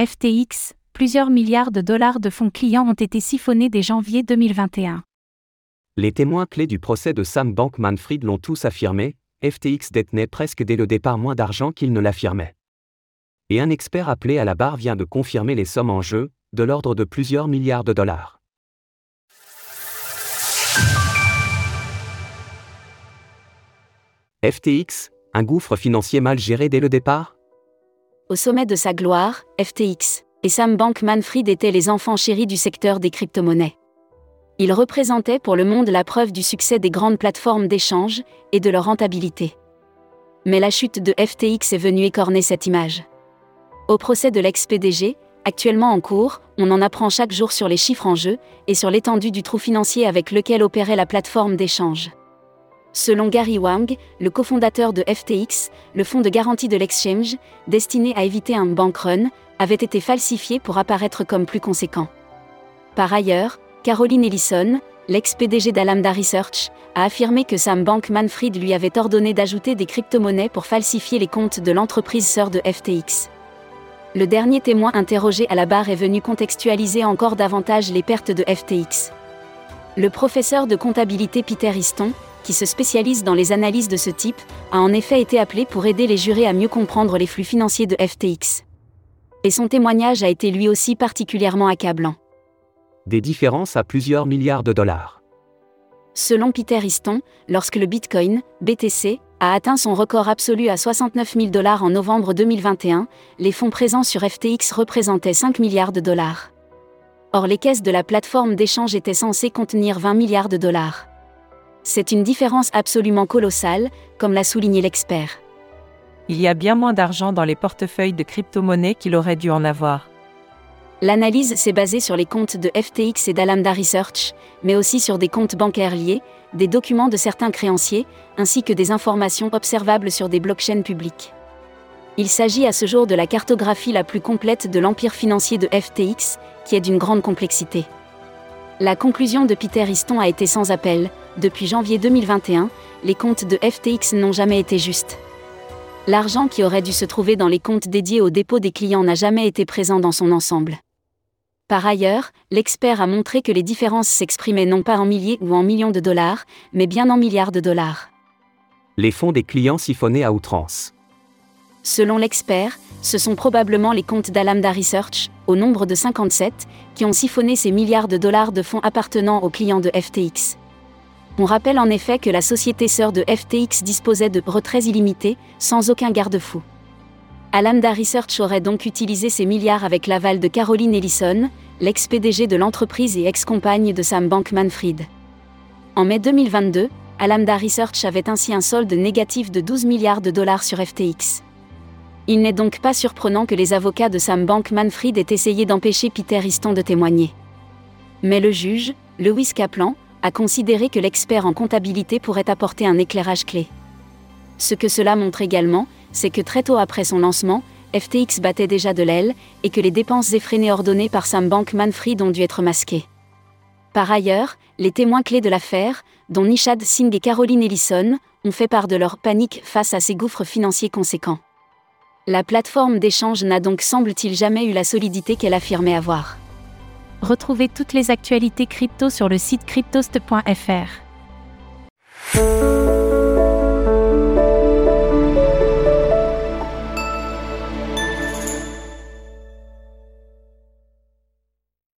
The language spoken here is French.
FTX, plusieurs milliards de dollars de fonds clients ont été siphonnés dès janvier 2021. Les témoins clés du procès de Sam Bankman-Fried l'ont tous affirmé, FTX détenait presque dès le départ moins d'argent qu'il ne l'affirmait. Et un expert appelé à la barre vient de confirmer les sommes en jeu, de l'ordre de plusieurs milliards de dollars. FTX, un gouffre financier mal géré dès le départ Au sommet de sa gloire, FTX et Sam Bankman-Fried étaient les enfants chéris du secteur des crypto-monnaies. Ils représentaient pour le monde la preuve du succès des grandes plateformes d'échange et de leur rentabilité. Mais la chute de FTX est venue écorner cette image. Au procès de l'ex-PDG, actuellement en cours, on en apprend chaque jour sur les chiffres en jeu et sur l'étendue du trou financier avec lequel opérait la plateforme d'échange. Selon Gary Wang, le cofondateur de FTX, le fonds de garantie de l'exchange, destiné à éviter un bank run, avait été falsifié pour apparaître comme plus conséquent. Par ailleurs, Caroline Ellison, l'ex-PDG d'Alamda Research, a affirmé que Sam Bankman-Fried lui avait ordonné d'ajouter des crypto-monnaies pour falsifier les comptes de l'entreprise sœur de FTX. Le dernier témoin interrogé à la barre est venu contextualiser encore davantage les pertes de FTX. Le professeur de comptabilité Peter Easton, qui se spécialise dans les analyses de ce type, a en effet été appelé pour aider les jurés à mieux comprendre les flux financiers de FTX. Et son témoignage a été lui aussi particulièrement accablant. Des différences à plusieurs milliards de dollars. Selon Peter Easton, lorsque le Bitcoin, BTC, a atteint son record absolu à 69 000 dollars en novembre 2021, les fonds présents sur FTX représentaient 5 milliards de dollars. Or les caisses de la plateforme d'échange étaient censées contenir 20 milliards de dollars. C'est une différence absolument colossale, comme l'a souligné l'expert. Il y a bien moins d'argent dans les portefeuilles de crypto-monnaies qu'il aurait dû en avoir. L'analyse s'est basée sur les comptes de FTX et d'Alamda Research, mais aussi sur des comptes bancaires liés, des documents de certains créanciers, ainsi que des informations observables sur des blockchains publiques. Il s'agit à ce jour de la cartographie la plus complète de l'empire financier de FTX, qui est d'une grande complexité. La conclusion de Peter Easton a été sans appel, depuis janvier 2021, les comptes de FTX n'ont jamais été justes. L'argent qui aurait dû se trouver dans les comptes dédiés au dépôt des clients n'a jamais été présent dans son ensemble. Par ailleurs, l'expert a montré que les différences s'exprimaient non pas en milliers ou en millions de dollars, mais bien en milliards de dollars. Les fonds des clients siphonnés à outrance. Selon l'expert, ce sont probablement les comptes d'Alamda Research, au nombre de 57, qui ont siphonné ces milliards de dollars de fonds appartenant aux clients de FTX. On rappelle en effet que la société sœur de FTX disposait de retraits illimités, sans aucun garde-fou. Alamda Research aurait donc utilisé ces milliards avec l'aval de Caroline Ellison, l'ex-PDG de l'entreprise et ex-compagne de Sam Bankman-Fried. En mai 2022, Alamda Research avait ainsi un solde négatif de 12 milliards de dollars sur FTX. Il n'est donc pas surprenant que les avocats de Sam Bankman-Fried aient essayé d'empêcher Peter Easton de témoigner. Mais le juge, Lewis Kaplan, a considéré que l'expert en comptabilité pourrait apporter un éclairage clé. Ce que cela montre également, c'est que très tôt après son lancement, FTX battait déjà de l'aile, et que les dépenses effrénées ordonnées par Sam Bankman-Fried ont dû être masquées. Par ailleurs, les témoins clés de l'affaire, dont Nishad Singh et Caroline Ellison, ont fait part de leur panique face à ces gouffres financiers conséquents. La plateforme d'échange n'a donc semble-t-il jamais eu la solidité qu'elle affirmait avoir. Retrouvez toutes les actualités crypto sur le site cryptost.fr.